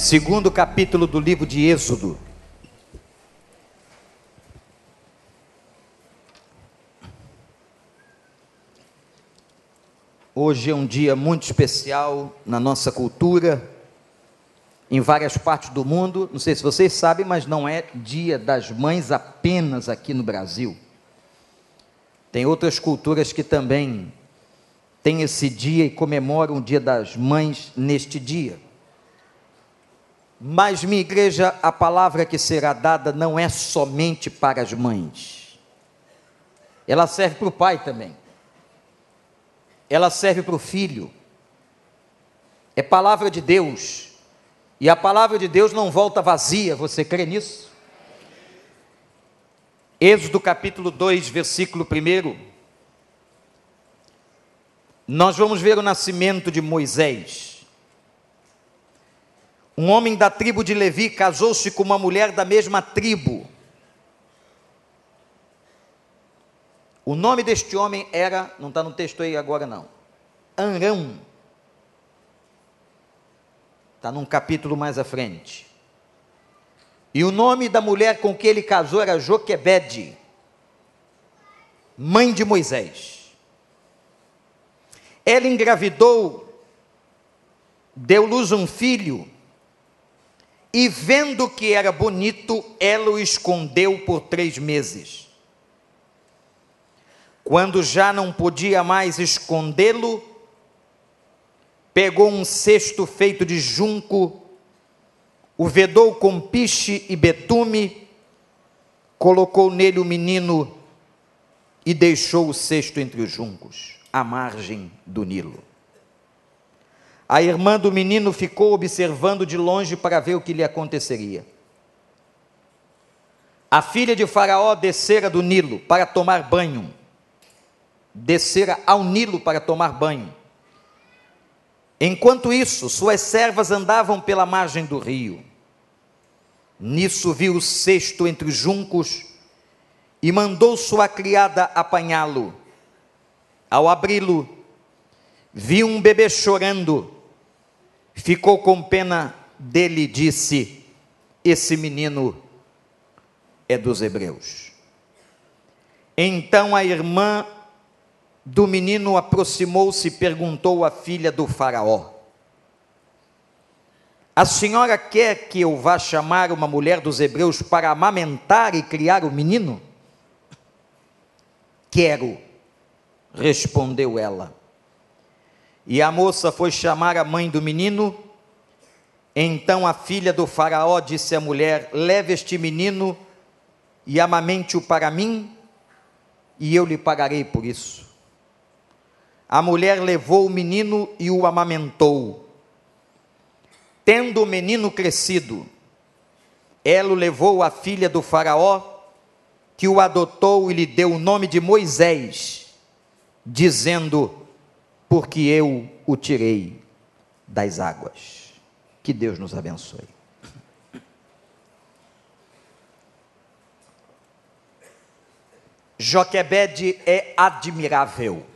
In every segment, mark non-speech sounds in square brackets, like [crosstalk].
Segundo capítulo do livro de Êxodo. Hoje é um dia muito especial na nossa cultura, em várias partes do mundo. Não sei se vocês sabem, mas não é dia das mães apenas aqui no Brasil. Tem outras culturas que também têm esse dia e comemoram o dia das mães neste dia. Mas, minha igreja, a palavra que será dada não é somente para as mães, ela serve para o pai também ela serve para o filho. É palavra de Deus. E a palavra de Deus não volta vazia, você crê nisso? Êxodo capítulo 2, versículo 1. Nós vamos ver o nascimento de Moisés. Um homem da tribo de Levi casou-se com uma mulher da mesma tribo. O nome deste homem era, não está no texto aí agora não, Anrão. Está num capítulo mais à frente. E o nome da mulher com que ele casou era Joquebede, mãe de Moisés. Ela engravidou, deu luz a um filho, e vendo que era bonito, ela o escondeu por três meses. Quando já não podia mais escondê-lo, pegou um cesto feito de junco, o vedou com piche e betume, colocou nele o menino e deixou o cesto entre os juncos, à margem do Nilo. A irmã do menino ficou observando de longe para ver o que lhe aconteceria. A filha de Faraó descera do Nilo para tomar banho descera ao Nilo para tomar banho. Enquanto isso, suas servas andavam pela margem do rio. Nisso viu o cesto entre os juncos e mandou sua criada apanhá-lo. Ao abri-lo, viu um bebê chorando. Ficou com pena dele e disse: Esse menino é dos hebreus. Então a irmã do menino aproximou-se e perguntou à filha do Faraó: A senhora quer que eu vá chamar uma mulher dos hebreus para amamentar e criar o menino? Quero, respondeu ela. E a moça foi chamar a mãe do menino. Então a filha do Faraó disse à mulher: Leve este menino e amamente-o para mim, e eu lhe pagarei por isso. A mulher levou o menino e o amamentou. Tendo o menino crescido, ela o levou à filha do Faraó, que o adotou e lhe deu o nome de Moisés, dizendo: Porque eu o tirei das águas. Que Deus nos abençoe. Joquebede é admirável.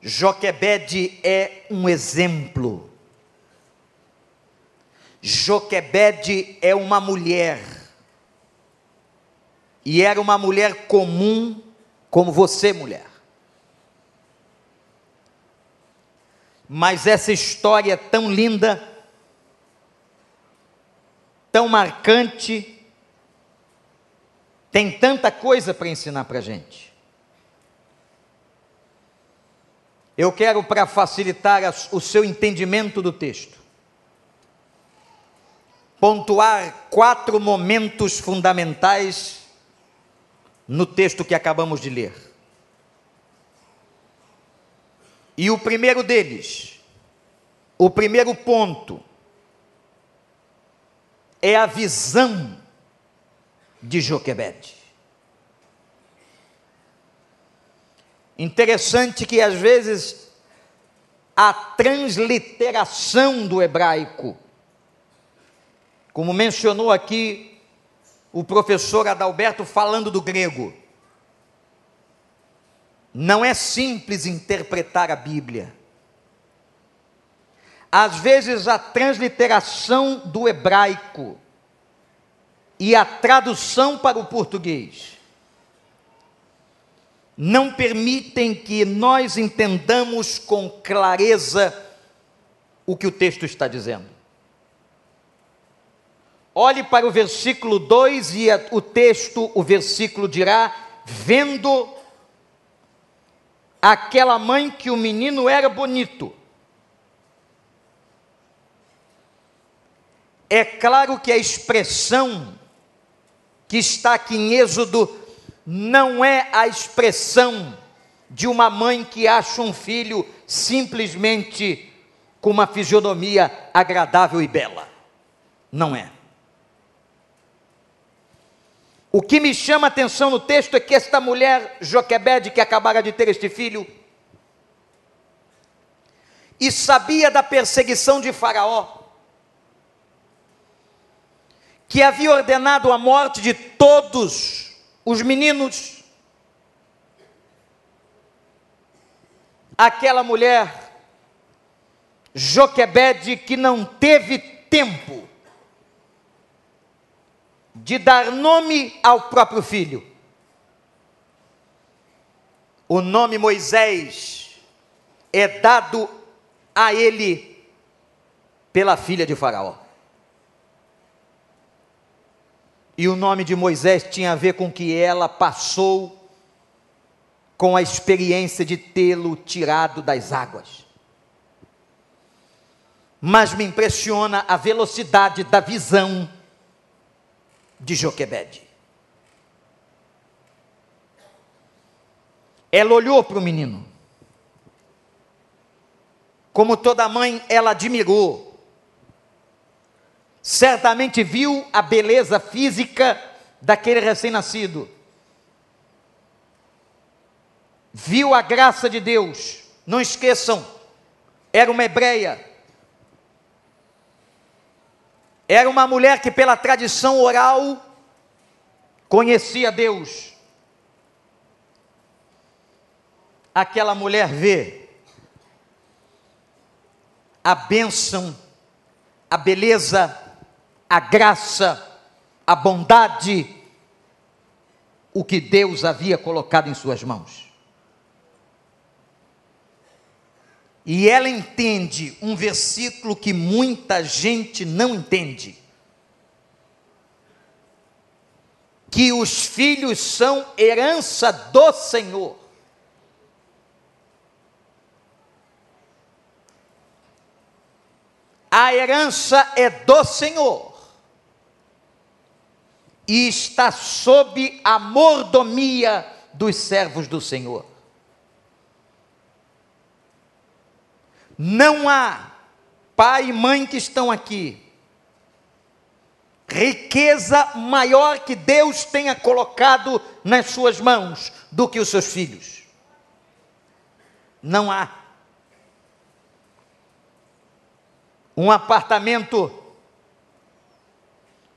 Joquebede é um exemplo. Joquebede é uma mulher. E era uma mulher comum, como você, mulher. Mas essa história tão linda, tão marcante, tem tanta coisa para ensinar para a gente. Eu quero, para facilitar o seu entendimento do texto, pontuar quatro momentos fundamentais no texto que acabamos de ler. E o primeiro deles, o primeiro ponto, é a visão de Joquebede. Interessante que às vezes a transliteração do hebraico, como mencionou aqui o professor Adalberto falando do grego, não é simples interpretar a Bíblia. Às vezes a transliteração do hebraico e a tradução para o português não permitem que nós entendamos com clareza o que o texto está dizendo. Olhe para o versículo 2 e o texto, o versículo dirá: vendo aquela mãe que o menino era bonito. É claro que a expressão que está aqui em Êxodo não é a expressão de uma mãe que acha um filho simplesmente com uma fisionomia agradável e bela. Não é. O que me chama a atenção no texto é que esta mulher, Joquebede, que acabara de ter este filho, e sabia da perseguição de Faraó, que havia ordenado a morte de todos os meninos. Aquela mulher, Joquebede, que não teve tempo de dar nome ao próprio filho. O nome Moisés é dado a ele pela filha de Faraó. E o nome de Moisés tinha a ver com que ela passou com a experiência de tê-lo tirado das águas. Mas me impressiona a velocidade da visão de Joquebede. Ela olhou para o menino. Como toda mãe, ela admirou certamente viu a beleza física daquele recém-nascido, viu a graça de Deus. Não esqueçam, era uma hebreia, era uma mulher que, pela tradição oral, conhecia Deus. Aquela mulher vê a bênção, a beleza a graça, a bondade, o que Deus havia colocado em suas mãos. E ela entende um versículo que muita gente não entende. Que os filhos são herança do Senhor. A herança é do Senhor e está sob a mordomia dos servos do Senhor. Não há pai e mãe que estão aqui, riqueza maior que Deus tenha colocado nas suas mãos do que os seus filhos. Não há. Um apartamento,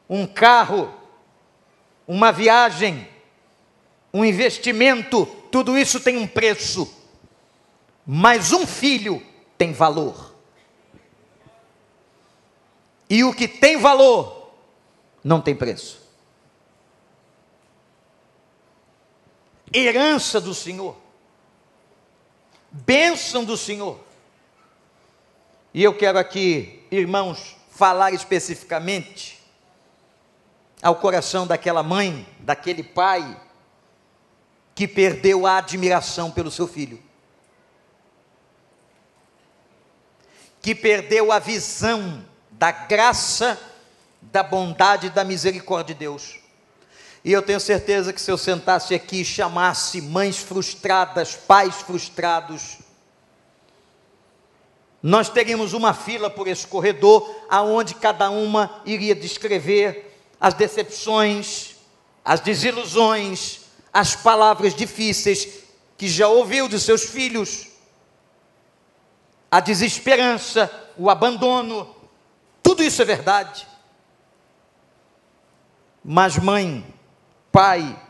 um carro, uma viagem, um investimento, tudo isso tem um preço. Mas um filho tem valor. E o que tem valor não tem preço. Herança do Senhor. Bênção do Senhor. E eu quero aqui, irmãos, falar especificamente ao coração daquela mãe, daquele pai, que perdeu a admiração pelo seu filho, que perdeu a visão da graça, da bondade e da misericórdia de Deus. E eu tenho certeza que se eu sentasse aqui e chamasse mães frustradas, pais frustrados, nós teríamos uma fila por esse corredor, aonde cada uma iria descrever as decepções, as desilusões, as palavras difíceis que já ouviu de seus filhos, a desesperança, o abandono, tudo isso é verdade. Mas, mãe, pai,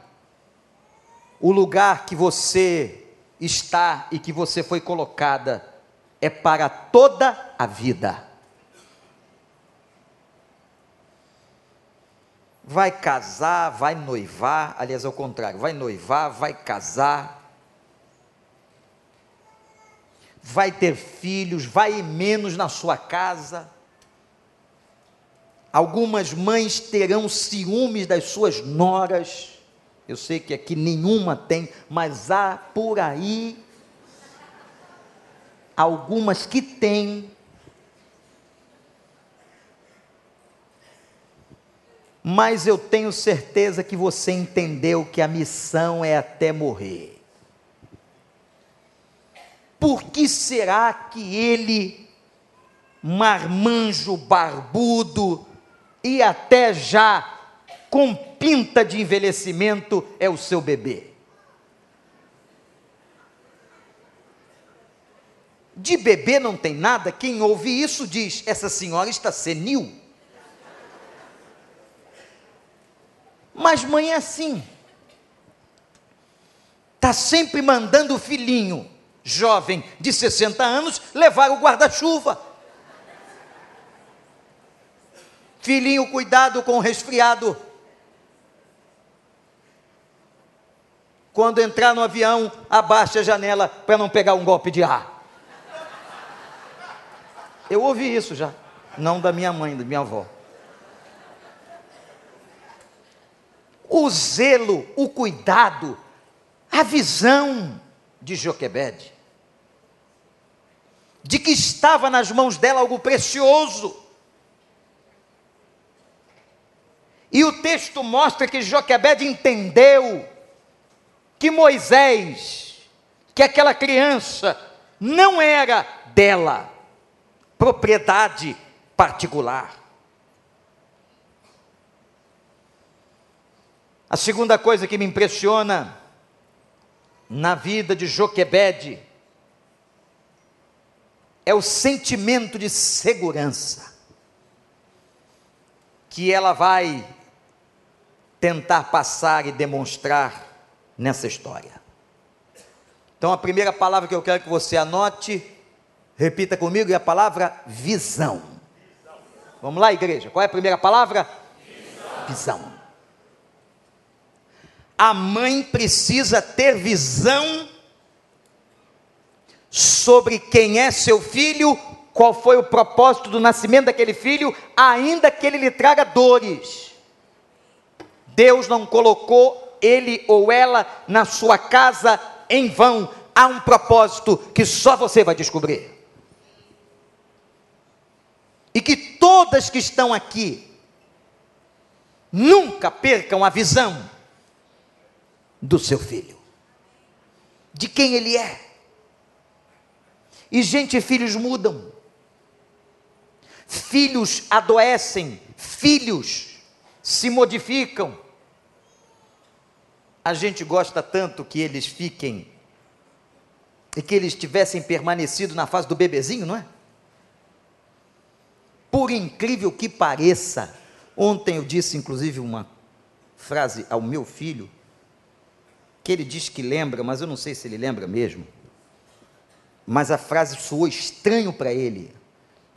o lugar que você está e que você foi colocada é para toda a vida. Vai casar, vai noivar, aliás, ao contrário, vai noivar, vai casar, vai ter filhos, vai menos na sua casa. Algumas mães terão ciúmes das suas noras. Eu sei que aqui nenhuma tem, mas há por aí algumas que têm. Mas eu tenho certeza que você entendeu que a missão é até morrer. Por que será que ele, marmanjo barbudo e até já com pinta de envelhecimento, é o seu bebê? De bebê não tem nada, quem ouve isso diz: essa senhora está senil. Mas mãe é assim. Está sempre mandando o filhinho, jovem de 60 anos, levar o guarda-chuva. Filhinho, cuidado com o resfriado. Quando entrar no avião, abaixe a janela para não pegar um golpe de ar. Eu ouvi isso já. Não da minha mãe, da minha avó. O zelo, o cuidado, a visão de Joquebede, de que estava nas mãos dela algo precioso. E o texto mostra que Joquebede entendeu que Moisés, que aquela criança, não era dela propriedade particular. A segunda coisa que me impressiona na vida de Joquebede é o sentimento de segurança que ela vai tentar passar e demonstrar nessa história. Então, a primeira palavra que eu quero que você anote Repita comigo, e a palavra visão. Vamos lá, igreja. Qual é a primeira palavra? Visão. visão. A mãe precisa ter visão sobre quem é seu filho, qual foi o propósito do nascimento daquele filho, ainda que ele lhe traga dores. Deus não colocou ele ou ela na sua casa em vão. Há um propósito que só você vai descobrir e que todas que estão aqui nunca percam a visão do seu filho, de quem ele é. E, gente, filhos mudam, filhos adoecem, filhos se modificam. A gente gosta tanto que eles fiquem e que eles tivessem permanecido na fase do bebezinho, não é? Por incrível que pareça, ontem eu disse inclusive uma frase ao meu filho, que ele diz que lembra, mas eu não sei se ele lembra mesmo. Mas a frase soou estranho para ele.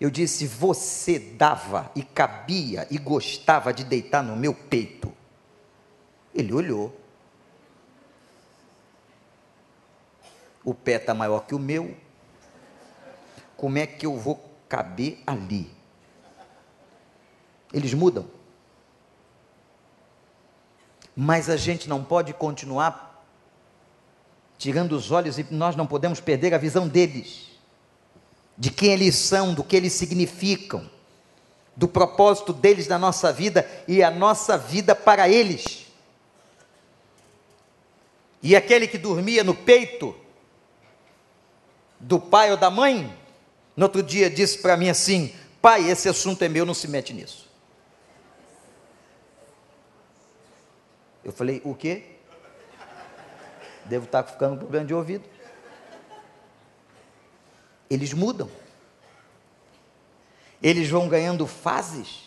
Eu disse: Você dava e cabia e gostava de deitar no meu peito. Ele olhou. O pé está maior que o meu. Como é que eu vou caber ali? eles mudam. Mas a gente não pode continuar tirando os olhos e nós não podemos perder a visão deles, de quem eles são, do que eles significam, do propósito deles na nossa vida e a nossa vida para eles. E aquele que dormia no peito do pai ou da mãe, no outro dia disse para mim assim: Pai, esse assunto é meu, não se mete nisso. Eu falei, o quê? Devo estar ficando com problema de ouvido. Eles mudam. Eles vão ganhando fases.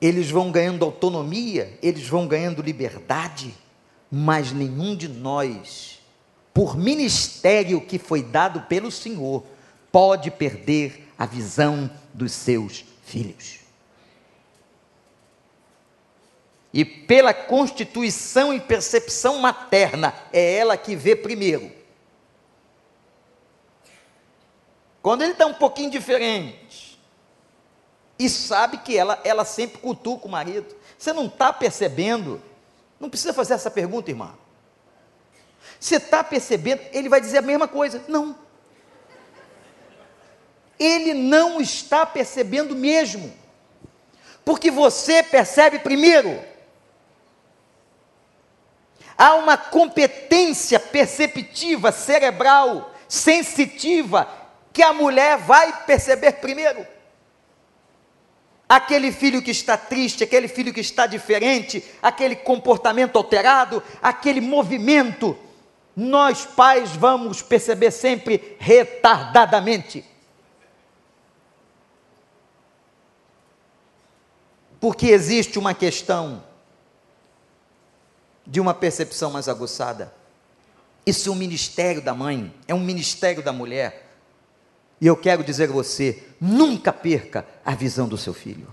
Eles vão ganhando autonomia, eles vão ganhando liberdade, mas nenhum de nós, por ministério que foi dado pelo Senhor, pode perder a visão dos seus filhos. E pela constituição e percepção materna, é ela que vê primeiro. Quando ele está um pouquinho diferente, e sabe que ela, ela sempre cutuca o marido, você não está percebendo? Não precisa fazer essa pergunta, irmã. Você está percebendo? Ele vai dizer a mesma coisa. Não. Ele não está percebendo mesmo. Porque você percebe primeiro. Há uma competência perceptiva, cerebral, sensitiva, que a mulher vai perceber primeiro. Aquele filho que está triste, aquele filho que está diferente, aquele comportamento alterado, aquele movimento, nós pais vamos perceber sempre retardadamente. Porque existe uma questão de uma percepção mais aguçada. Isso é um ministério da mãe, é um ministério da mulher. E eu quero dizer a você: nunca perca a visão do seu filho.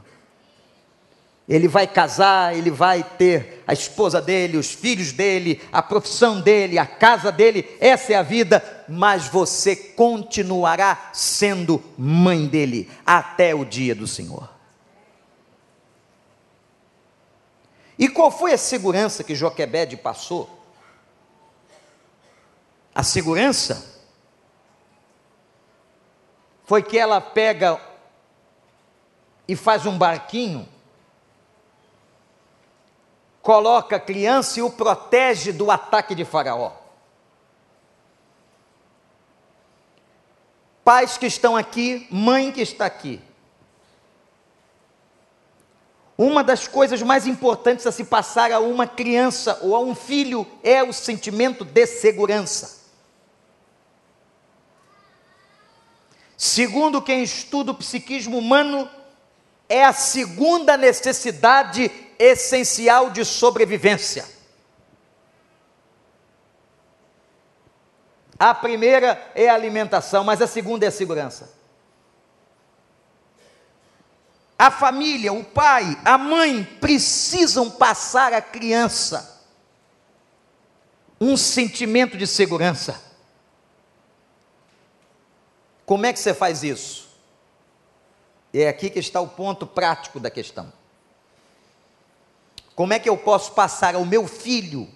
Ele vai casar, ele vai ter a esposa dele, os filhos dele, a profissão dele, a casa dele, essa é a vida, mas você continuará sendo mãe dele até o dia do Senhor. E qual foi a segurança que Joquebede passou? A segurança foi que ela pega e faz um barquinho, coloca a criança e o protege do ataque de Faraó. Pais que estão aqui, mãe que está aqui. Uma das coisas mais importantes a se passar a uma criança ou a um filho é o sentimento de segurança. Segundo quem estuda o psiquismo humano, é a segunda necessidade essencial de sobrevivência. A primeira é a alimentação, mas a segunda é a segurança. A família, o pai, a mãe precisam passar à criança um sentimento de segurança. Como é que você faz isso? É aqui que está o ponto prático da questão. Como é que eu posso passar ao meu filho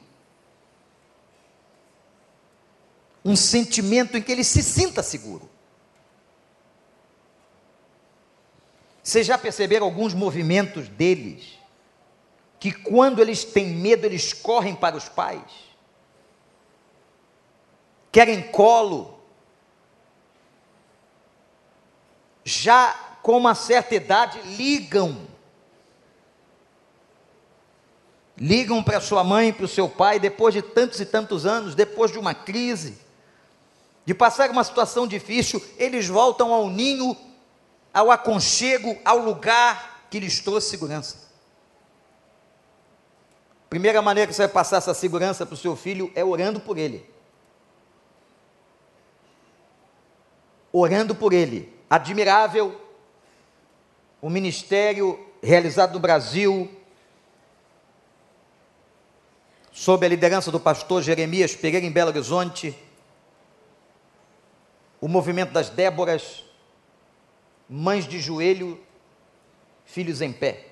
um sentimento em que ele se sinta seguro? Vocês já perceberam alguns movimentos deles? Que quando eles têm medo, eles correm para os pais, querem colo. Já com uma certa idade, ligam. Ligam para sua mãe, para o seu pai, depois de tantos e tantos anos, depois de uma crise, de passar uma situação difícil, eles voltam ao ninho ao aconchego, ao lugar que lhes trouxe segurança. Primeira maneira que você vai passar essa segurança para o seu filho é orando por ele. Orando por ele. Admirável o ministério realizado no Brasil, sob a liderança do pastor Jeremias Pereira em Belo Horizonte, o movimento das Déboras, mães de joelho, filhos em pé.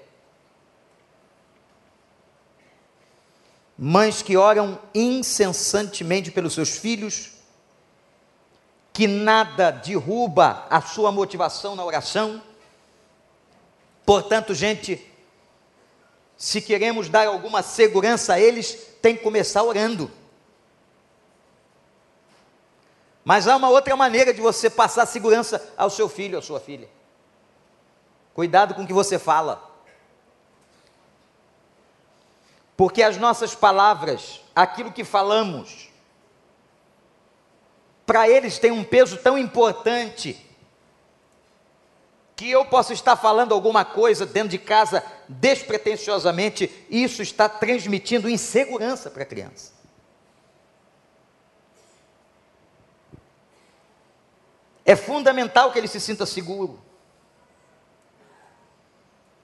Mães que oram incessantemente pelos seus filhos, que nada derruba a sua motivação na oração. Portanto, gente, se queremos dar alguma segurança a eles, tem que começar orando. Mas há uma outra maneira de você passar segurança ao seu filho, à sua filha. Cuidado com o que você fala. Porque as nossas palavras, aquilo que falamos, para eles tem um peso tão importante que eu posso estar falando alguma coisa dentro de casa despretensiosamente, isso está transmitindo insegurança para a criança. É fundamental que ele se sinta seguro.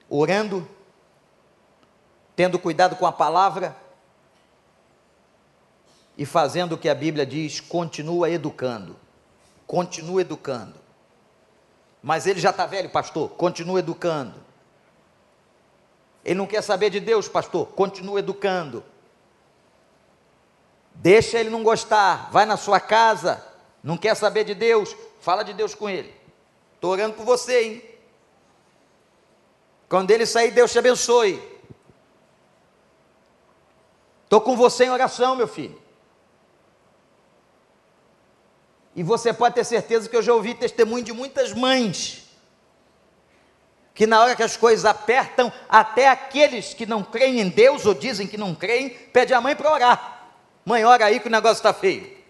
Orando, tendo cuidado com a palavra e fazendo o que a Bíblia diz, continua educando. Continua educando. Mas ele já está velho, pastor, continua educando. Ele não quer saber de Deus, pastor, continua educando. Deixa ele não gostar, vai na sua casa, não quer saber de Deus, fala de Deus com ele. Estou orando por você, hein? Quando ele sair, Deus te abençoe. Estou com você em oração, meu filho. E você pode ter certeza que eu já ouvi testemunho de muitas mães, que na hora que as coisas apertam, até aqueles que não creem em Deus ou dizem que não creem, pede a mãe para orar. Mãe, ora aí que o negócio está feio.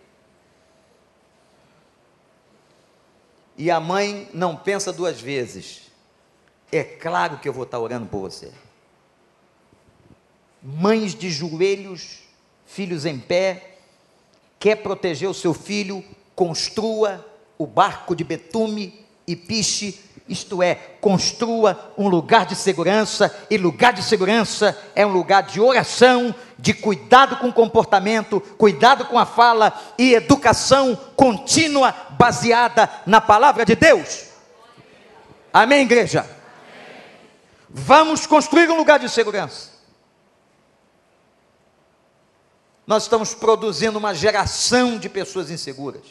E a mãe não pensa duas vezes. É claro que eu vou estar orando por você. Mães de joelhos, filhos em pé, quer proteger o seu filho, construa o barco de betume e piche, isto é, construa um lugar de segurança, e lugar de segurança é um lugar de oração, de cuidado com o comportamento, cuidado com a fala e educação contínua baseada na palavra de Deus. Amém, igreja? Vamos construir um lugar de segurança. Nós estamos produzindo uma geração de pessoas inseguras.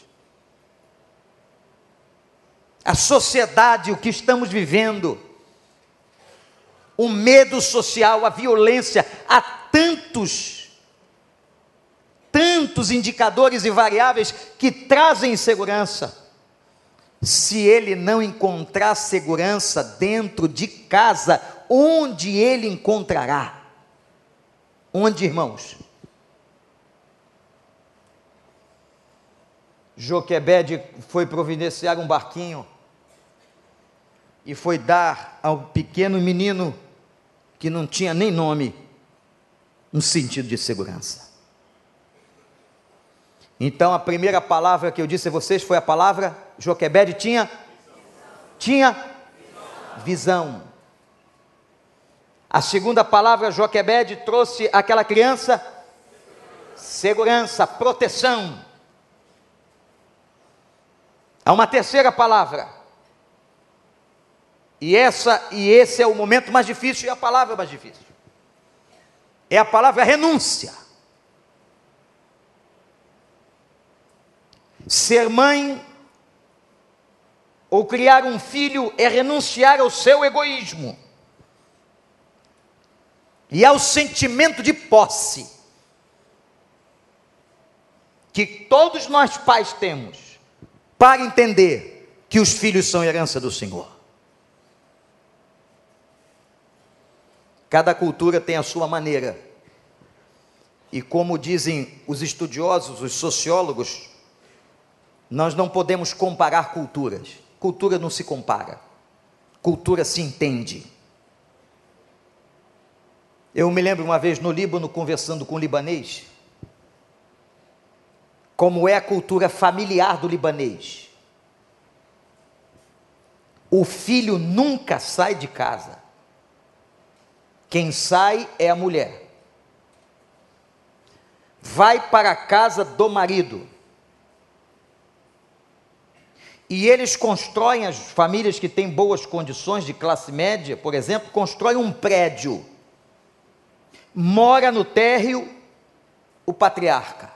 A sociedade, o que estamos vivendo, o medo social, a violência, há tantos, tantos indicadores e variáveis que trazem insegurança. Se ele não encontrar segurança dentro de casa, onde ele encontrará? Onde, irmãos? Joquebede foi providenciar um barquinho e foi dar ao pequeno menino que não tinha nem nome um sentido de segurança. Então a primeira palavra que eu disse a vocês foi a palavra Joquebede tinha tinha visão. A segunda palavra Joquebede trouxe àquela criança segurança, proteção. Há uma terceira palavra. E essa e esse é o momento mais difícil e a palavra mais difícil. É a palavra renúncia. Ser mãe ou criar um filho é renunciar ao seu egoísmo e ao sentimento de posse que todos nós pais temos para entender que os filhos são herança do Senhor. Cada cultura tem a sua maneira. E como dizem os estudiosos, os sociólogos, nós não podemos comparar culturas. Cultura não se compara. Cultura se entende. Eu me lembro uma vez no Líbano conversando com um libanês, como é a cultura familiar do libanês. O filho nunca sai de casa. Quem sai é a mulher. Vai para a casa do marido. E eles constroem, as famílias que têm boas condições de classe média, por exemplo, constroem um prédio. Mora no térreo o patriarca.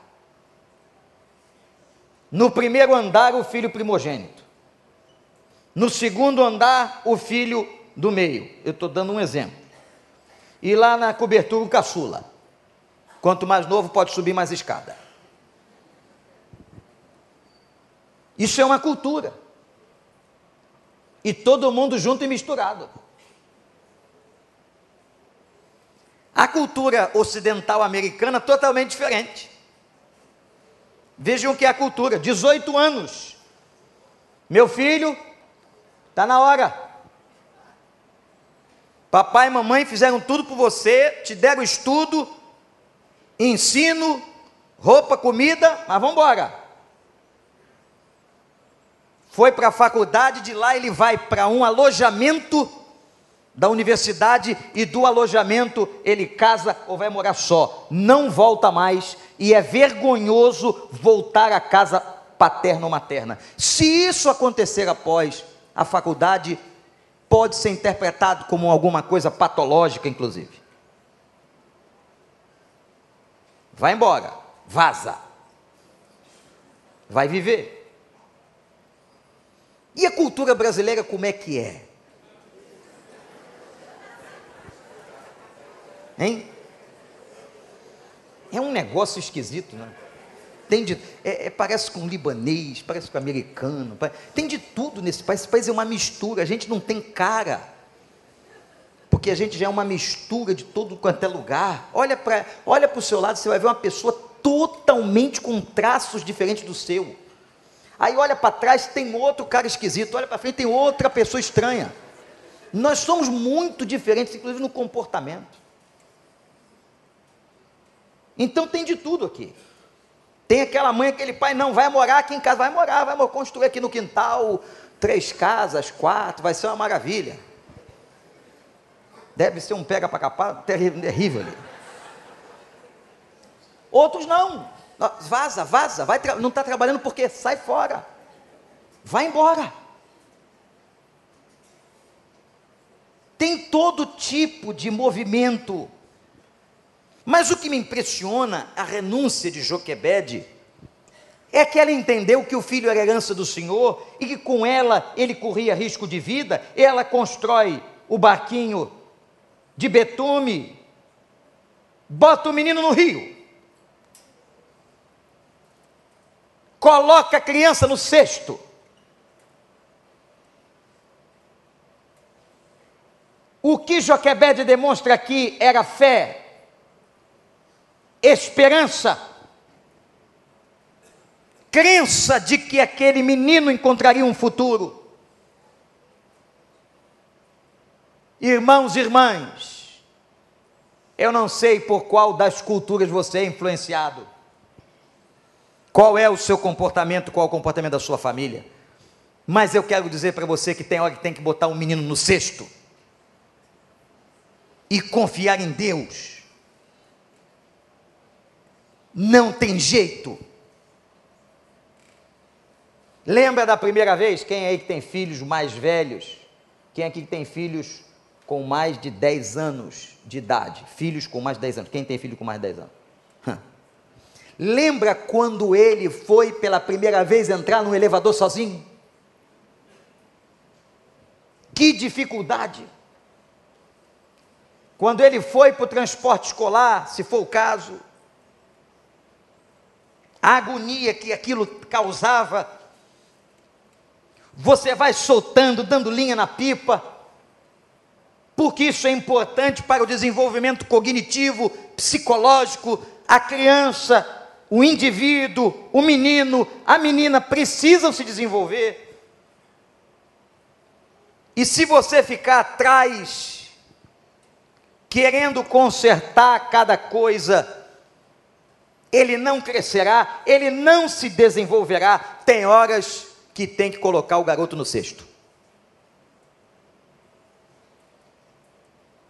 No primeiro andar, o filho primogênito. No segundo andar, o filho do meio. Eu estou dando um exemplo. E lá na cobertura, o caçula. Quanto mais novo, pode subir mais escada. Isso é uma cultura. E todo mundo junto e misturado. A cultura ocidental americana totalmente diferente. Vejam o que é a cultura: 18 anos. Meu filho, está na hora. Papai e mamãe fizeram tudo por você, te deram estudo, ensino, roupa, comida, mas vamos embora. Foi para a faculdade, de lá ele vai para um alojamento da universidade e do alojamento ele casa ou vai morar só. Não volta mais e é vergonhoso voltar à casa paterna ou materna. Se isso acontecer após a faculdade, pode ser interpretado como alguma coisa patológica, inclusive. Vai embora, vaza. Vai viver. E a cultura brasileira como é que é? Hein? É um negócio esquisito, né? Tem de, é, é, parece com libanês, parece com americano, parece, tem de tudo nesse país. Esse país é uma mistura, a gente não tem cara, porque a gente já é uma mistura de todo quanto é lugar. Olha para olha o seu lado, você vai ver uma pessoa totalmente com traços diferentes do seu. Aí olha para trás, tem outro cara esquisito, olha para frente, tem outra pessoa estranha. Nós somos muito diferentes, inclusive no comportamento. Então tem de tudo aqui. Tem aquela mãe, aquele pai, não, vai morar aqui em casa, vai morar, vai construir aqui no quintal três casas, quatro, vai ser uma maravilha. Deve ser um pega para capar terrível ali. Outros não. Vaza, vaza, vai não está trabalhando porque sai fora. Vai embora. Tem todo tipo de movimento mas o que me impressiona, a renúncia de Joquebede, é que ela entendeu que o filho era herança do Senhor e que com ela ele corria risco de vida, ela constrói o barquinho de betume, bota o menino no rio, coloca a criança no cesto, O que Joquebede demonstra aqui era fé, esperança, crença de que aquele menino encontraria um futuro. Irmãos e irmãs, eu não sei por qual das culturas você é influenciado. Qual é o seu comportamento, qual é o comportamento da sua família? Mas eu quero dizer para você que tem hora que tem que botar um menino no cesto e confiar em Deus não tem jeito. Lembra da primeira vez? Quem aí que tem filhos mais velhos? Quem aqui tem filhos com mais de 10 anos de idade? Filhos com mais de 10 anos. Quem tem filho com mais de 10 anos? Lembra quando ele foi pela primeira vez entrar no elevador sozinho? Que dificuldade! Quando ele foi para o transporte escolar, se for o caso, a agonia que aquilo causava. Você vai soltando, dando linha na pipa, porque isso é importante para o desenvolvimento cognitivo, psicológico. A criança, o indivíduo, o menino, a menina precisam se desenvolver. E se você ficar atrás, querendo consertar cada coisa, ele não crescerá, ele não se desenvolverá. Tem horas que tem que colocar o garoto no cesto.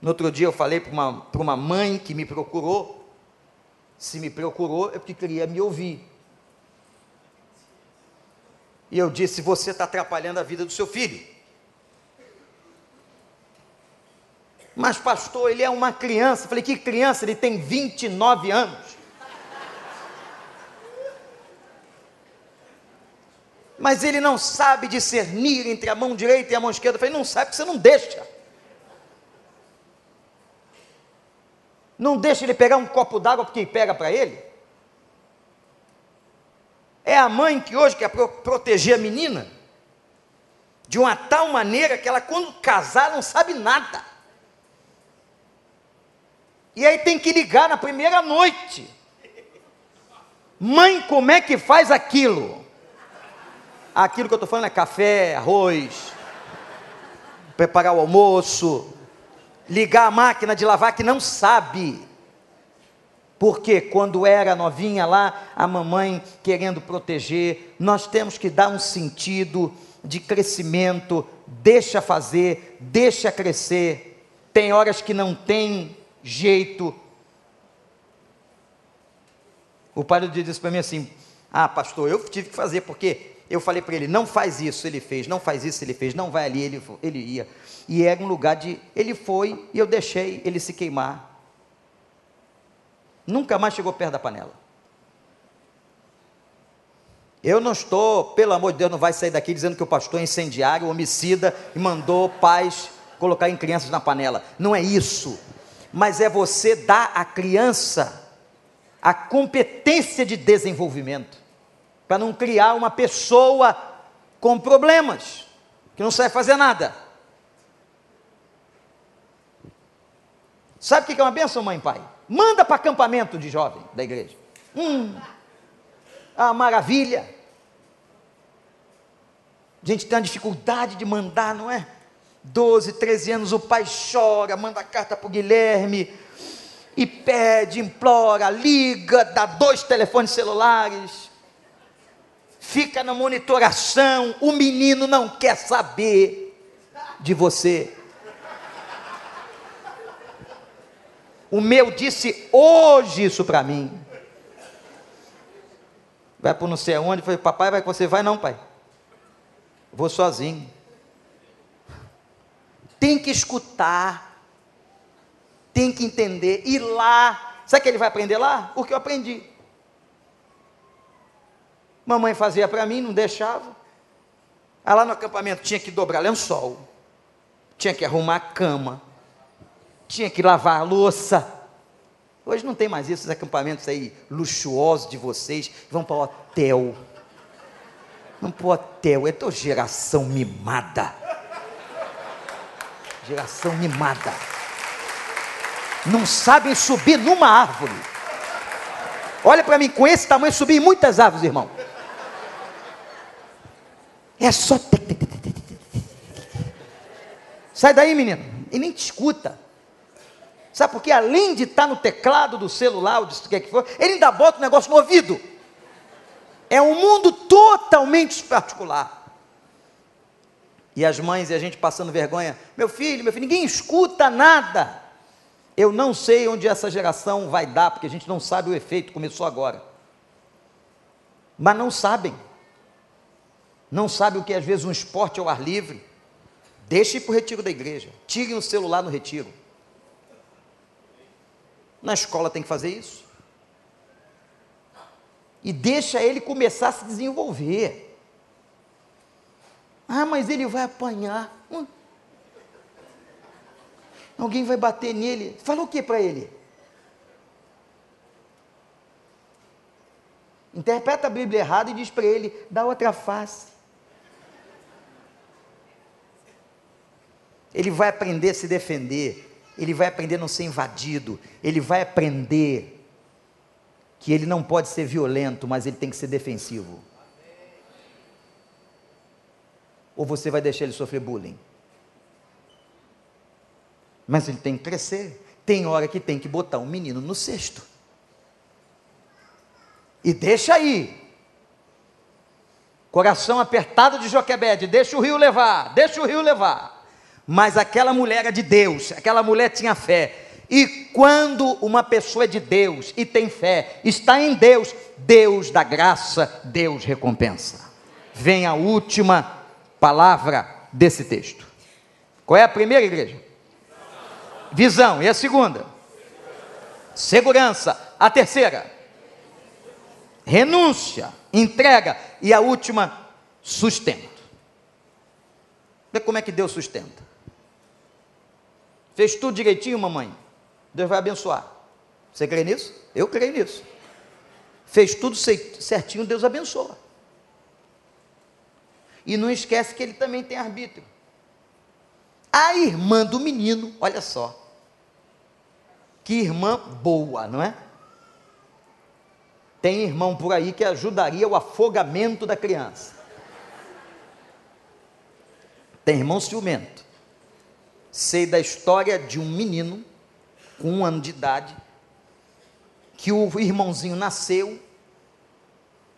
No outro dia eu falei para uma, uma mãe que me procurou. Se me procurou é porque queria me ouvir. E eu disse: Você está atrapalhando a vida do seu filho. Mas, pastor, ele é uma criança. Eu falei: Que criança? Ele tem 29 anos. mas ele não sabe discernir entre a mão direita e a mão esquerda. Eu falei, não sabe porque você não deixa. Não deixa ele pegar um copo d'água porque pega para ele. É a mãe que hoje quer proteger a menina de uma tal maneira que ela, quando casar, não sabe nada. E aí tem que ligar na primeira noite. Mãe, como é que faz aquilo? Aquilo que eu estou falando é café, arroz, preparar o almoço, ligar a máquina de lavar que não sabe. Porque quando era novinha lá, a mamãe querendo proteger, nós temos que dar um sentido, de crescimento, deixa fazer, deixa crescer. Tem horas que não tem jeito. O padre disse para mim assim: Ah, pastor, eu tive que fazer, porque eu falei para ele: Não faz isso, ele fez, não faz isso, ele fez, não vai ali, ele, ele ia. E era um lugar de. Ele foi e eu deixei ele se queimar. Nunca mais chegou perto da panela. Eu não estou, pelo amor de Deus, não vai sair daqui dizendo que o pastor é incendiário, homicida e mandou pais colocar em crianças na panela. Não é isso. Mas é você dar à criança a competência de desenvolvimento, para não criar uma pessoa com problemas, que não sabe fazer nada. Sabe o que é uma benção, mãe e pai? Manda para acampamento de jovem da igreja. Hum, a maravilha. A gente tem uma dificuldade de mandar, não é? 12, 13 anos, o pai chora, manda carta para o Guilherme, e pede, implora, liga, dá dois telefones celulares, fica na monitoração, o menino não quer saber de você. O meu disse hoje isso para mim. Vai para não sei aonde, foi, papai, vai que você vai? Não, pai. Vou sozinho. Tem que escutar. Tem que entender. Ir lá. Sabe o que ele vai aprender lá? O que eu aprendi. Mamãe fazia para mim, não deixava. Aí lá no acampamento tinha que dobrar lençol. Tinha que arrumar a cama tinha que lavar a louça. Hoje não tem mais isso, os acampamentos aí luxuosos de vocês, vão para o hotel. Vão para o hotel, é tua geração mimada. Geração mimada. Não sabem subir numa árvore. Olha para mim, com esse tamanho, subir muitas árvores, irmão. É só. Sai daí, menino. E nem te escuta. Sabe por quê? Além de estar no teclado do celular, ou disso que é que for, ele ainda bota o negócio no ouvido. É um mundo totalmente particular. E as mães e a gente passando vergonha. Meu filho, meu filho, ninguém escuta nada. Eu não sei onde essa geração vai dar, porque a gente não sabe o efeito, começou agora. Mas não sabem. Não sabem o que é, às vezes um esporte ao ar livre. Deixe para o retiro da igreja. Tirem o celular no retiro. Na escola tem que fazer isso. E deixa ele começar a se desenvolver. Ah, mas ele vai apanhar. Hum. Alguém vai bater nele. Fala o que para ele? Interpreta a Bíblia errado e diz para ele: dá outra face. Ele vai aprender a se defender ele vai aprender a não ser invadido, ele vai aprender que ele não pode ser violento, mas ele tem que ser defensivo. Ou você vai deixar ele sofrer bullying? Mas ele tem que crescer. Tem hora que tem que botar um menino no cesto. E deixa aí. Coração apertado de Joquebede, deixa o rio levar, deixa o rio levar. Mas aquela mulher era de Deus, aquela mulher tinha fé. E quando uma pessoa é de Deus e tem fé, está em Deus, Deus dá graça, Deus recompensa. Vem a última palavra desse texto. Qual é a primeira igreja? Visão. E a segunda? Segurança. A terceira? Renúncia, entrega. E a última, sustento. Vê como é que Deus sustenta. Fez tudo direitinho, mamãe. Deus vai abençoar. Você crê nisso? Eu creio nisso. Fez tudo certinho, Deus abençoa. E não esquece que ele também tem arbítrio. A irmã do menino, olha só. Que irmã boa, não é? Tem irmão por aí que ajudaria o afogamento da criança. Tem irmão ciumento sei da história de um menino com um ano de idade, que o irmãozinho nasceu,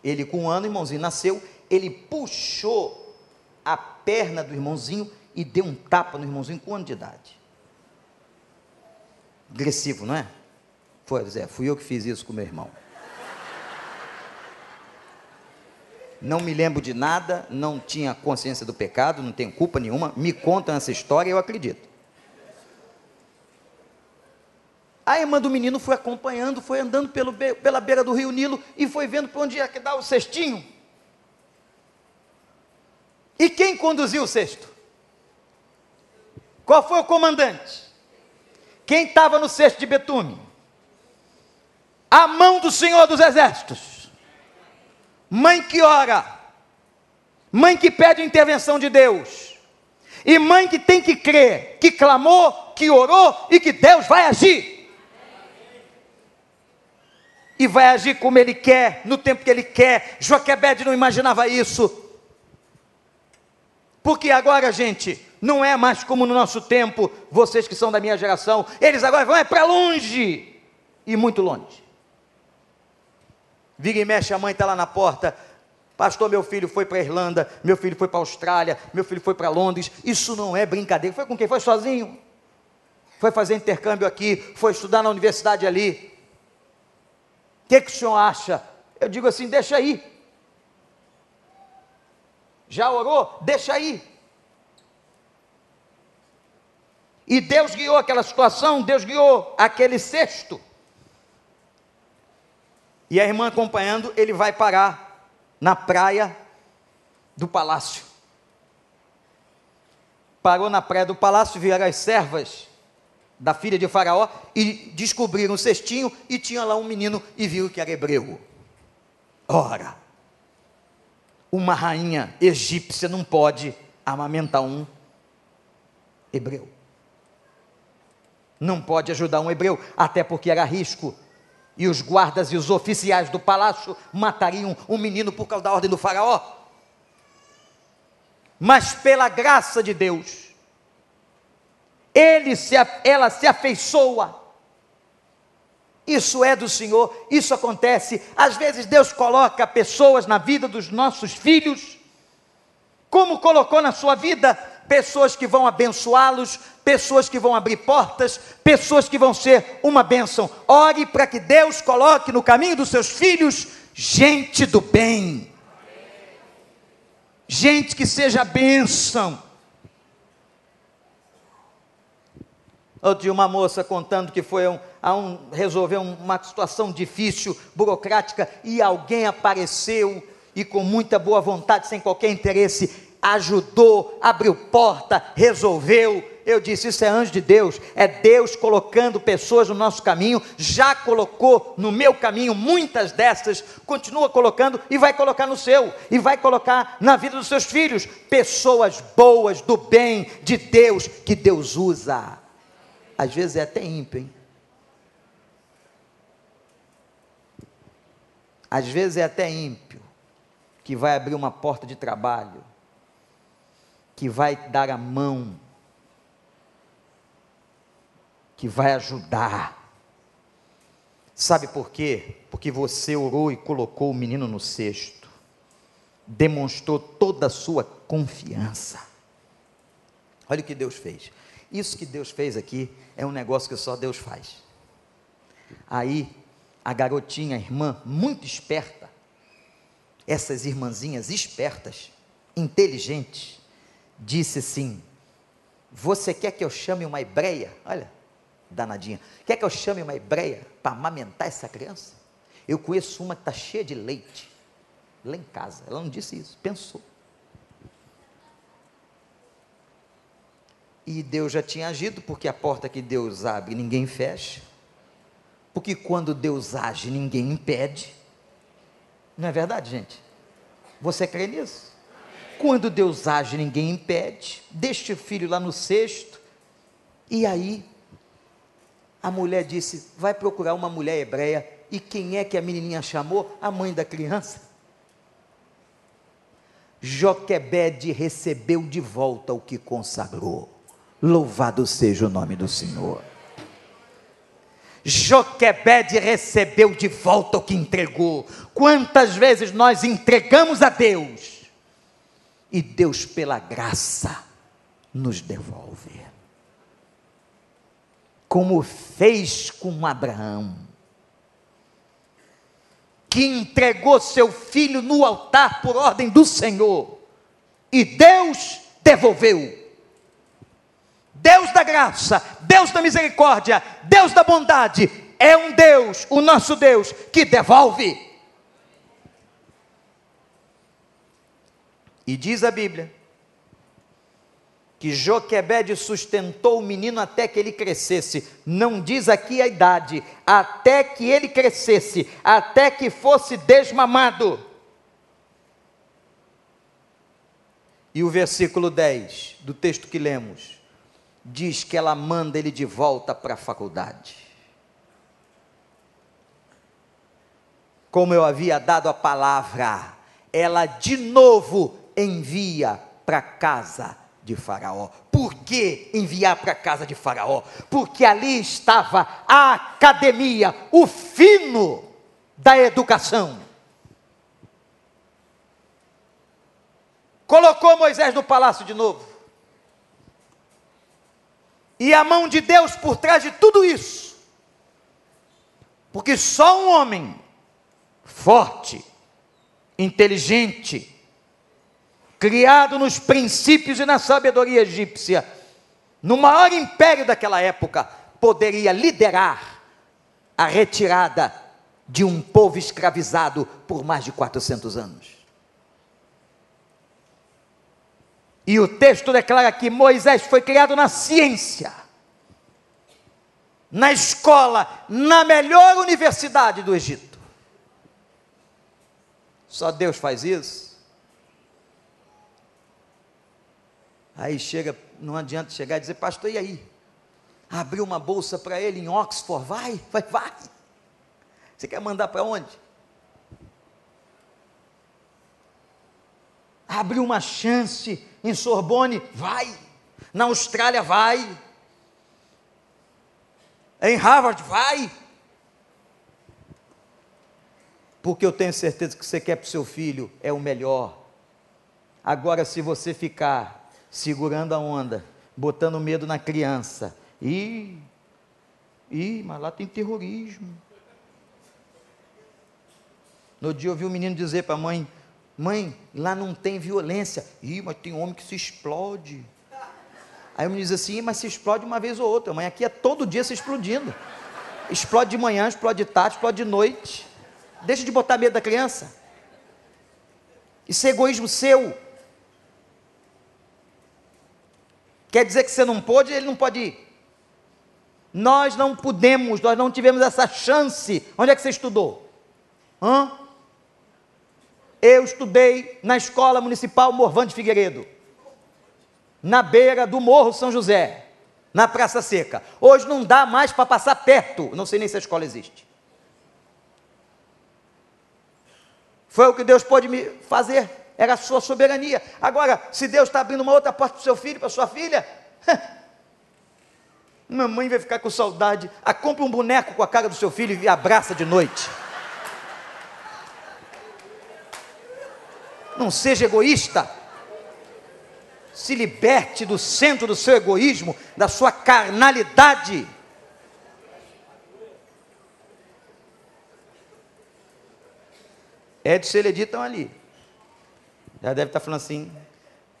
ele com um ano, o irmãozinho nasceu, ele puxou a perna do irmãozinho e deu um tapa no irmãozinho com um ano de idade. Agressivo, não é? Foi, Zé, fui eu que fiz isso com meu irmão. Não me lembro de nada, não tinha consciência do pecado, não tenho culpa nenhuma. Me contam essa história e eu acredito. A irmã do menino foi acompanhando, foi andando pelo, pela beira do rio Nilo e foi vendo para onde ia que dar o cestinho. E quem conduziu o cesto? Qual foi o comandante? Quem estava no cesto de betume? A mão do Senhor dos Exércitos. Mãe que ora. Mãe que pede a intervenção de Deus. E mãe que tem que crer, que clamou, que orou e que Deus vai agir. E vai agir como Ele quer, no tempo que Ele quer. Joquebede não imaginava isso. Porque agora, gente, não é mais como no nosso tempo, vocês que são da minha geração, eles agora vão é para longe e muito longe. Vira e mexe, a mãe está lá na porta. Pastor, meu filho foi para a Irlanda, meu filho foi para a Austrália, meu filho foi para Londres. Isso não é brincadeira. Foi com quem? Foi sozinho. Foi fazer intercâmbio aqui, foi estudar na universidade ali. Que, que o senhor acha? Eu digo assim: deixa aí. Já orou? Deixa aí. E Deus guiou aquela situação, Deus guiou aquele cesto. E a irmã acompanhando, ele vai parar na praia do palácio. Parou na praia do palácio, vieram as servas da filha de Faraó e descobriram o cestinho e tinha lá um menino e viu que era hebreu. Ora, uma rainha egípcia não pode amamentar um hebreu. Não pode ajudar um hebreu, até porque era risco. E os guardas e os oficiais do palácio matariam um menino por causa da ordem do faraó. Mas pela graça de Deus, ele se, ela se afeiçoa isso é do Senhor, isso acontece. Às vezes Deus coloca pessoas na vida dos nossos filhos, como colocou na sua vida pessoas que vão abençoá-los, pessoas que vão abrir portas, pessoas que vão ser uma bênção. Ore para que Deus coloque no caminho dos seus filhos gente do bem, gente que seja bênção. Outro dia uma moça contando que foi um, a um, resolver uma situação difícil, burocrática, e alguém apareceu e com muita boa vontade, sem qualquer interesse, ajudou, abriu porta, resolveu. Eu disse: Isso é anjo de Deus, é Deus colocando pessoas no nosso caminho, já colocou no meu caminho muitas dessas, continua colocando e vai colocar no seu, e vai colocar na vida dos seus filhos, pessoas boas, do bem, de Deus, que Deus usa. Às vezes é até ímpio, hein? Às vezes é até ímpio, que vai abrir uma porta de trabalho, que vai dar a mão, que vai ajudar. Sabe por quê? Porque você orou e colocou o menino no cesto, demonstrou toda a sua confiança. Olha o que Deus fez. Isso que Deus fez aqui é um negócio que só Deus faz. Aí a garotinha, a irmã, muito esperta, essas irmãzinhas espertas, inteligentes, disse assim: Você quer que eu chame uma hebreia? Olha, danadinha, quer que eu chame uma hebreia para amamentar essa criança? Eu conheço uma que está cheia de leite, lá em casa. Ela não disse isso, pensou. E Deus já tinha agido, porque a porta que Deus abre, ninguém fecha. Porque quando Deus age, ninguém impede. Não é verdade, gente? Você crê nisso? Quando Deus age, ninguém impede. Deixa o filho lá no cesto. E aí, a mulher disse: vai procurar uma mulher hebreia. E quem é que a menininha chamou? A mãe da criança. Joquebede recebeu de volta o que consagrou. Louvado seja o nome do Senhor. Joquebede recebeu de volta o que entregou. Quantas vezes nós entregamos a Deus e Deus, pela graça, nos devolve. Como fez com Abraão, que entregou seu filho no altar por ordem do Senhor, e Deus devolveu. Deus da graça, Deus da misericórdia, Deus da bondade, é um Deus, o nosso Deus, que devolve. E diz a Bíblia que Joquebede sustentou o menino até que ele crescesse. Não diz aqui a idade, até que ele crescesse, até que fosse desmamado. E o versículo 10 do texto que lemos diz que ela manda ele de volta para a faculdade. Como eu havia dado a palavra, ela de novo envia para casa de Faraó. Por que enviar para casa de Faraó? Porque ali estava a academia, o fino da educação. Colocou Moisés no palácio de novo. E a mão de Deus por trás de tudo isso. Porque só um homem forte, inteligente, criado nos princípios e na sabedoria egípcia, no maior império daquela época, poderia liderar a retirada de um povo escravizado por mais de 400 anos. E o texto declara que Moisés foi criado na ciência, na escola, na melhor universidade do Egito. Só Deus faz isso. Aí chega, não adianta chegar e dizer, pastor, e aí? Abriu uma bolsa para ele em Oxford, vai, vai, vai. Você quer mandar para onde? Abriu uma chance em Sorbonne, vai. Na Austrália, vai. Em Harvard, vai. Porque eu tenho certeza que você quer para o seu filho é o melhor. Agora, se você ficar segurando a onda, botando medo na criança. E, e, mas lá tem terrorismo. No dia eu ouvi um menino dizer para a mãe: Mãe, lá não tem violência. Ih, mas tem homem que se explode. Aí o menino diz assim: Mas se explode uma vez ou outra. Mãe, aqui é todo dia se explodindo. Explode de manhã, explode de tarde, explode de noite. Deixa de botar medo da criança. Isso é egoísmo seu. Quer dizer que você não pôde, ele não pode ir. Nós não pudemos, nós não tivemos essa chance. Onde é que você estudou? Hã? Eu estudei na Escola Municipal Morvan de Figueiredo, na beira do Morro São José, na Praça Seca. Hoje não dá mais para passar perto, não sei nem se a escola existe. Foi o que Deus pôde me fazer era a sua soberania. Agora, se Deus está abrindo uma outra porta para o seu filho, para sua filha, [laughs] mamãe vai ficar com saudade. Ah, um boneco com a cara do seu filho e abraça de noite. Não seja egoísta. Se liberte do centro do seu egoísmo, da sua carnalidade. Edson e Celedi estão ali. Já deve estar falando assim: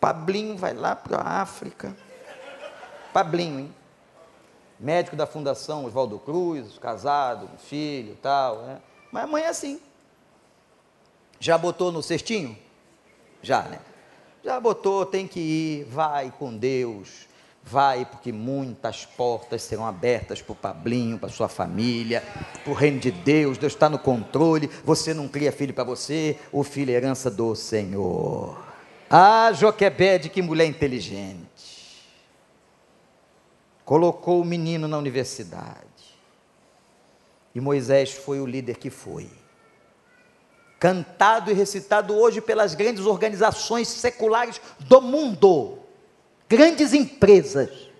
Pablinho vai lá para a África. Pablinho, hein? Médico da Fundação Oswaldo Cruz, casado, filho tal. Né? Mas amanhã é assim. Já botou no cestinho? Já, né? Já botou, tem que ir, vai com Deus. Vai, porque muitas portas serão abertas para o Pablinho, para sua família, para o reino de Deus. Deus está no controle. Você não cria filho para você, o filho é herança do Senhor. Ah, Joquebede, que mulher inteligente. Colocou o menino na universidade. E Moisés foi o líder que foi. Cantado e recitado hoje pelas grandes organizações seculares do mundo grandes empresas,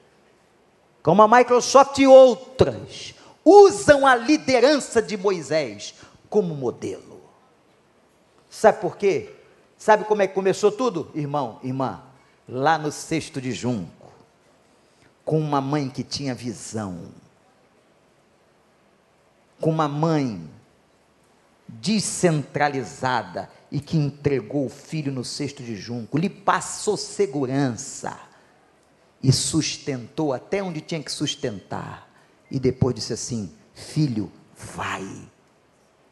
como a Microsoft e outras, usam a liderança de Moisés como modelo. Sabe por quê? Sabe como é que começou tudo, irmão, irmã? Lá no cesto de junco, com uma mãe que tinha visão, com uma mãe descentralizada e que entregou o filho no cesto de junco, lhe passou segurança e sustentou até onde tinha que sustentar. E depois disse assim: Filho, vai,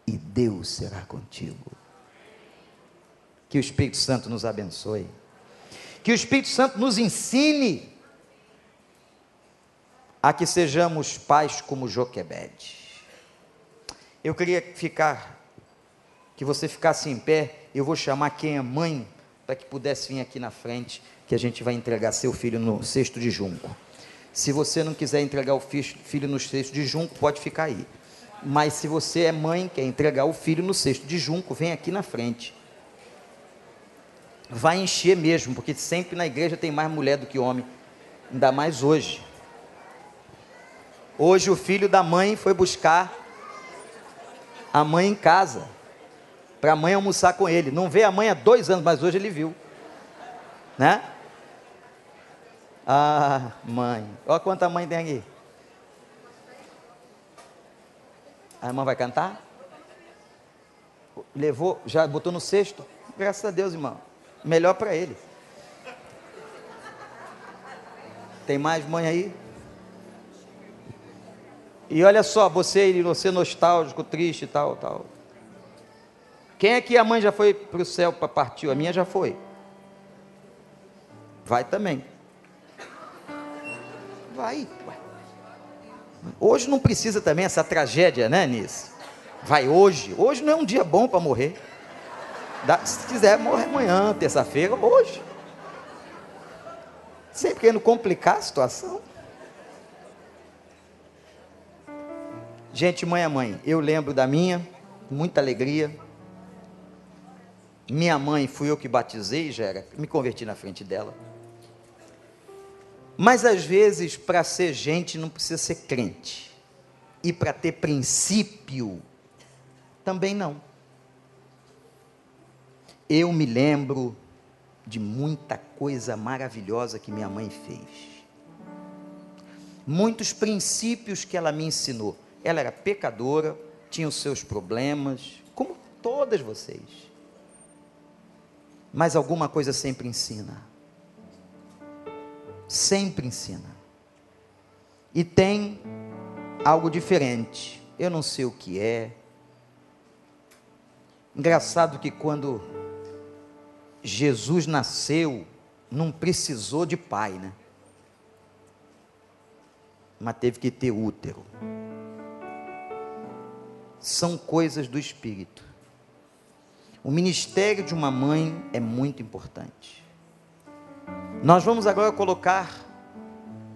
e Deus será contigo. Que o Espírito Santo nos abençoe. Que o Espírito Santo nos ensine a que sejamos pais como Joquebede. Eu queria ficar, que você ficasse em pé. Eu vou chamar quem é mãe, para que pudesse vir aqui na frente, que a gente vai entregar seu filho no cesto de junco. Se você não quiser entregar o filho no cesto de junco, pode ficar aí. Mas se você é mãe, quer entregar o filho no cesto de junco, vem aqui na frente vai encher mesmo, porque sempre na igreja tem mais mulher do que homem, ainda mais hoje. Hoje o filho da mãe foi buscar a mãe em casa, para a mãe almoçar com ele. Não vê a mãe há dois anos, mas hoje ele viu, né? Ah, mãe, olha quanta mãe tem aqui. A irmã vai cantar? Levou, já botou no cesto? Graças a Deus, irmão melhor para ele. Tem mais mãe aí? E olha só, você, você nostálgico, triste e tal, tal. Quem é que a mãe já foi para o céu para partir? A minha já foi. Vai também. Vai. Hoje não precisa também essa tragédia, né, Nisso? Vai hoje. Hoje não é um dia bom para morrer. Se quiser, morre amanhã, terça-feira, hoje. Sempre querendo complicar a situação. Gente, mãe a mãe, eu lembro da minha, muita alegria. Minha mãe fui eu que batizei, já era, me converti na frente dela. Mas às vezes, para ser gente, não precisa ser crente. E para ter princípio, também não. Eu me lembro de muita coisa maravilhosa que minha mãe fez. Muitos princípios que ela me ensinou. Ela era pecadora, tinha os seus problemas, como todas vocês. Mas alguma coisa sempre ensina. Sempre ensina. E tem algo diferente. Eu não sei o que é. Engraçado que quando Jesus nasceu, não precisou de pai, né? Mas teve que ter útero. São coisas do espírito. O ministério de uma mãe é muito importante. Nós vamos agora colocar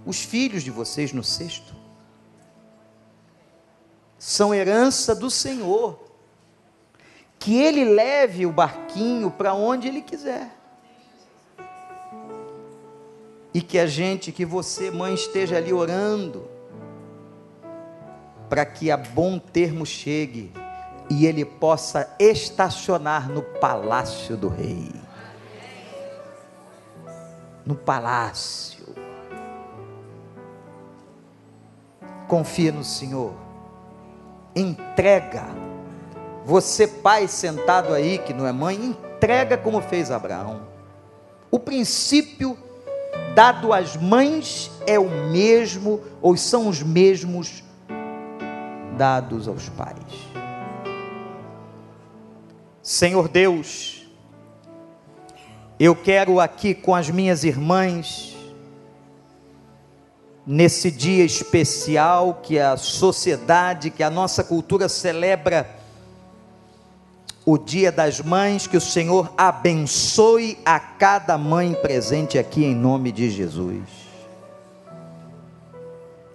os filhos de vocês no cesto. São herança do Senhor que ele leve o barquinho para onde ele quiser. E que a gente, que você, mãe, esteja ali orando, para que a bom termo chegue e ele possa estacionar no palácio do rei. No palácio. Confia no Senhor. Entrega você, pai sentado aí, que não é mãe, entrega como fez Abraão. O princípio dado às mães é o mesmo, ou são os mesmos dados aos pais. Senhor Deus, eu quero aqui com as minhas irmãs, nesse dia especial que a sociedade, que a nossa cultura celebra, o Dia das Mães, que o Senhor abençoe a cada mãe presente aqui em nome de Jesus.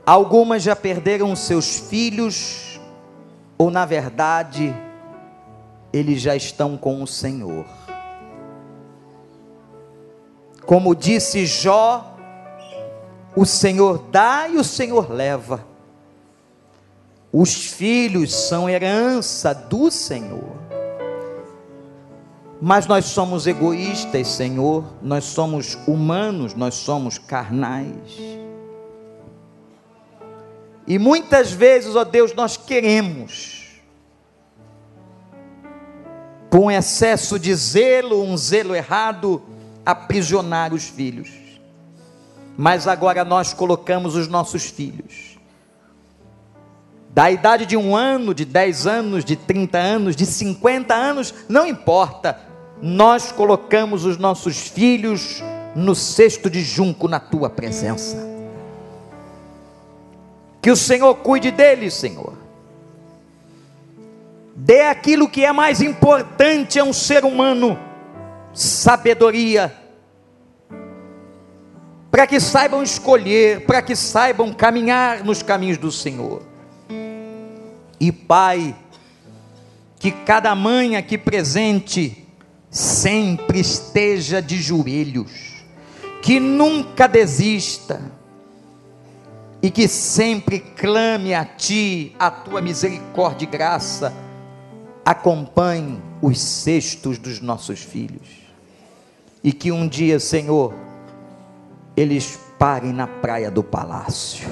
Algumas já perderam seus filhos, ou na verdade, eles já estão com o Senhor. Como disse Jó, o Senhor dá e o Senhor leva. Os filhos são herança do Senhor. Mas nós somos egoístas, Senhor, nós somos humanos, nós somos carnais. E muitas vezes, ó Deus, nós queremos, com excesso de zelo, um zelo errado, aprisionar os filhos. Mas agora nós colocamos os nossos filhos, da idade de um ano, de dez anos, de trinta anos, de cinquenta anos, não importa, nós colocamos os nossos filhos no cesto de junco na tua presença. Que o Senhor cuide deles, Senhor. Dê aquilo que é mais importante a um ser humano: sabedoria. Para que saibam escolher, para que saibam caminhar nos caminhos do Senhor. E Pai, que cada mãe aqui presente, sempre esteja de joelhos, que nunca desista e que sempre clame a Ti, a Tua misericórdia e graça, acompanhe os cestos dos nossos filhos, e que um dia, Senhor, eles parem na praia do palácio,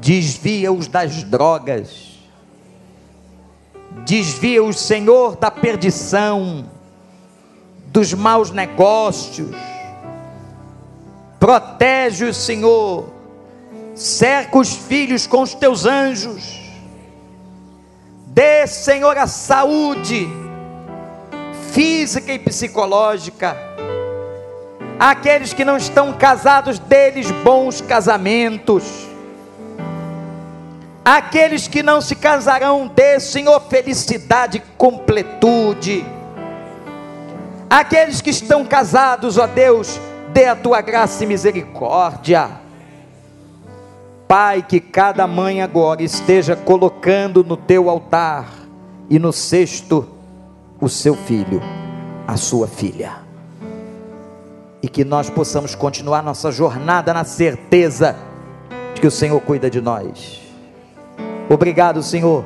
desvia-os das drogas, desvia o Senhor da perdição, dos maus negócios, protege o Senhor, cerca os filhos com os teus anjos, dê, Senhor, a saúde física e psicológica, aqueles que não estão casados, deles bons casamentos, Aqueles que não se casarão, dê, Senhor, felicidade e completude. Aqueles que estão casados, ó Deus, dê a tua graça e misericórdia. Pai, que cada mãe agora esteja colocando no teu altar e no cesto o seu filho, a sua filha. E que nós possamos continuar nossa jornada na certeza de que o Senhor cuida de nós Obrigado, Senhor,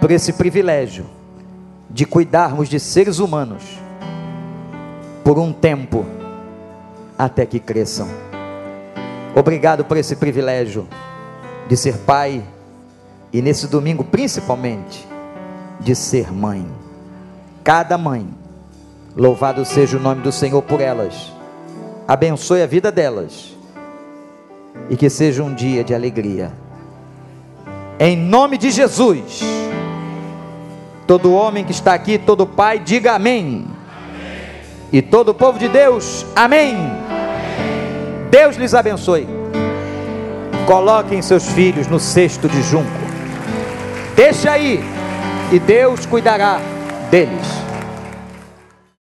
por esse privilégio de cuidarmos de seres humanos por um tempo até que cresçam. Obrigado por esse privilégio de ser pai e nesse domingo principalmente de ser mãe. Cada mãe, louvado seja o nome do Senhor por elas. Abençoe a vida delas e que seja um dia de alegria em nome de Jesus. Todo homem que está aqui, todo pai, diga amém. amém. E todo o povo de Deus, amém. amém. Deus lhes abençoe. Coloquem seus filhos no cesto de junco. Deixa aí, e Deus cuidará deles.